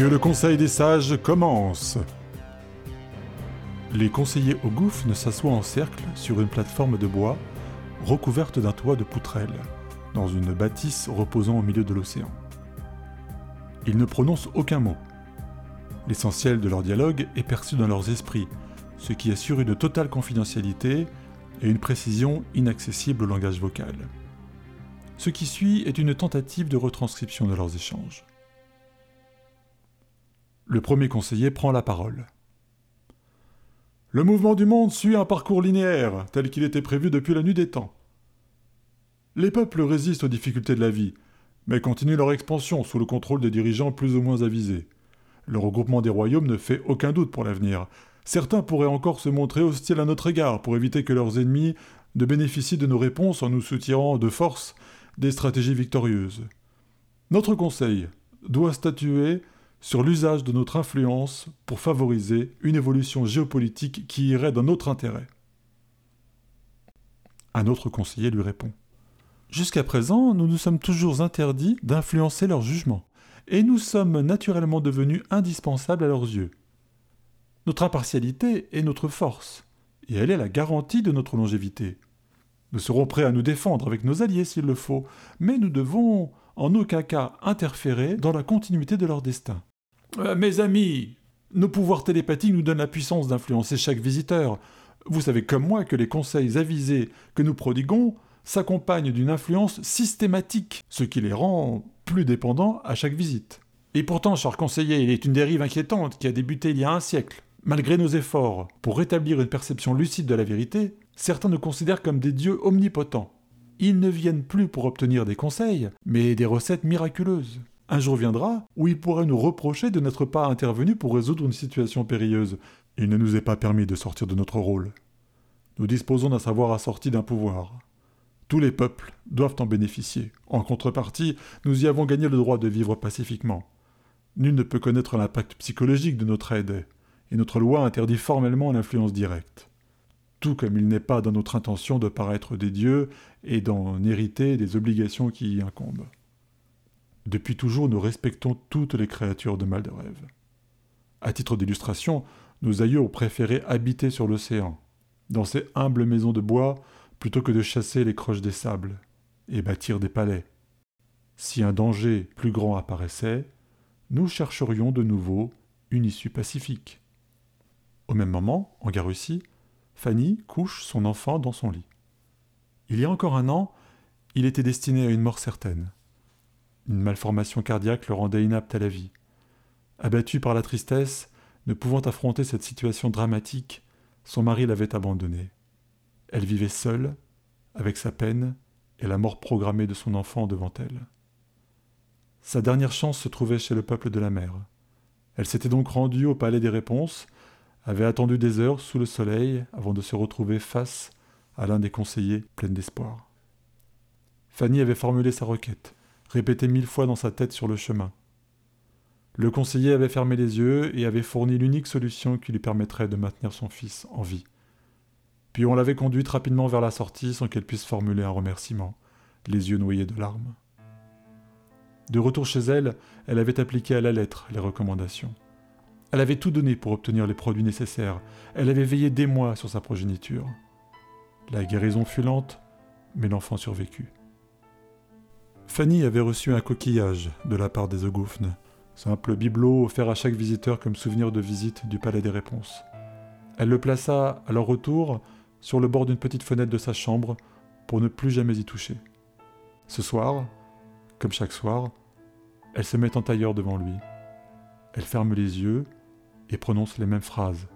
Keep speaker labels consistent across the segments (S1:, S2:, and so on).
S1: Que le conseil des sages commence Les conseillers au gouffre ne s'assoient en cercle sur une plateforme de bois recouverte d'un toit de poutrelles, dans une bâtisse reposant au milieu de l'océan. Ils ne prononcent aucun mot. L'essentiel de leur dialogue est perçu dans leurs esprits, ce qui assure une totale confidentialité et une précision inaccessible au langage vocal. Ce qui suit est une tentative de retranscription de leurs échanges. Le premier conseiller prend la parole. Le mouvement du monde suit un parcours linéaire, tel qu'il était prévu depuis la nuit des temps. Les peuples résistent aux difficultés de la vie, mais continuent leur expansion sous le contrôle des dirigeants plus ou moins avisés. Le regroupement des royaumes ne fait aucun doute pour l'avenir. Certains pourraient encore se montrer hostiles à notre égard pour éviter que leurs ennemis ne bénéficient de nos réponses en nous soutirant de force des stratégies victorieuses. Notre Conseil doit statuer sur l'usage de notre influence pour favoriser une évolution géopolitique qui irait dans notre intérêt. Un autre conseiller lui répond. Jusqu'à présent, nous nous sommes toujours interdits d'influencer leur jugement, et nous sommes naturellement devenus indispensables à leurs yeux. Notre impartialité est notre force, et elle est la garantie de notre longévité. Nous serons prêts à nous défendre avec nos alliés s'il le faut, mais nous devons en aucun cas interférer dans la continuité de leur destin. Euh, mes amis, nos pouvoirs télépathiques nous donnent la puissance d'influencer chaque visiteur. Vous savez comme moi que les conseils avisés que nous prodiguons s'accompagnent d'une influence systématique, ce qui les rend plus dépendants à chaque visite. Et pourtant, cher conseiller, il est une dérive inquiétante qui a débuté il y a un siècle. Malgré nos efforts pour rétablir une perception lucide de la vérité, certains nous considèrent comme des dieux omnipotents. Ils ne viennent plus pour obtenir des conseils, mais des recettes miraculeuses. Un jour viendra où ils pourraient nous reprocher de n'être pas intervenus pour résoudre une situation périlleuse. Il ne nous est pas permis de sortir de notre rôle. Nous disposons d'un savoir assorti d'un pouvoir. Tous les peuples doivent en bénéficier. En contrepartie, nous y avons gagné le droit de vivre pacifiquement. Nul ne peut connaître l'impact psychologique de notre aide, et notre loi interdit formellement l'influence directe. Tout comme il n'est pas dans notre intention de paraître des dieux et d'en hériter des obligations qui y incombent. Depuis toujours, nous respectons toutes les créatures de mal de rêve. À titre d'illustration, nos aïeux ont préféré habiter sur l'océan, dans ces humbles maisons de bois, plutôt que de chasser les croches des sables et bâtir des palais. Si un danger plus grand apparaissait, nous chercherions de nouveau une issue pacifique. Au même moment, en Garussie, Fanny couche son enfant dans son lit. Il y a encore un an, il était destiné à une mort certaine. Une malformation cardiaque le rendait inapte à la vie. Abattu par la tristesse, ne pouvant affronter cette situation dramatique, son mari l'avait abandonnée. Elle vivait seule, avec sa peine et la mort programmée de son enfant devant elle. Sa dernière chance se trouvait chez le peuple de la mer. Elle s'était donc rendue au palais des réponses, avait attendu des heures sous le soleil avant de se retrouver face à l'un des conseillers pleine d'espoir. Fanny avait formulé sa requête répété mille fois dans sa tête sur le chemin. Le conseiller avait fermé les yeux et avait fourni l'unique solution qui lui permettrait de maintenir son fils en vie. Puis on l'avait conduite rapidement vers la sortie sans qu'elle puisse formuler un remerciement, les yeux noyés de larmes. De retour chez elle, elle avait appliqué à la lettre les recommandations. Elle avait tout donné pour obtenir les produits nécessaires. Elle avait veillé des mois sur sa progéniture. La guérison fut lente, mais l'enfant survécut. Fanny avait reçu un coquillage de la part des Ogoufnes, simple bibelot offert à chaque visiteur comme souvenir de visite du Palais des Réponses. Elle le plaça à leur retour sur le bord d'une petite fenêtre de sa chambre pour ne plus jamais y toucher. Ce soir, comme chaque soir, elle se met en tailleur devant lui. Elle ferme les yeux et prononce les mêmes phrases.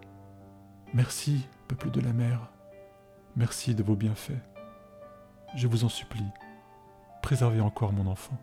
S1: Merci, peuple de la mer. Merci de vos bienfaits. Je vous en supplie préservez encore mon enfant.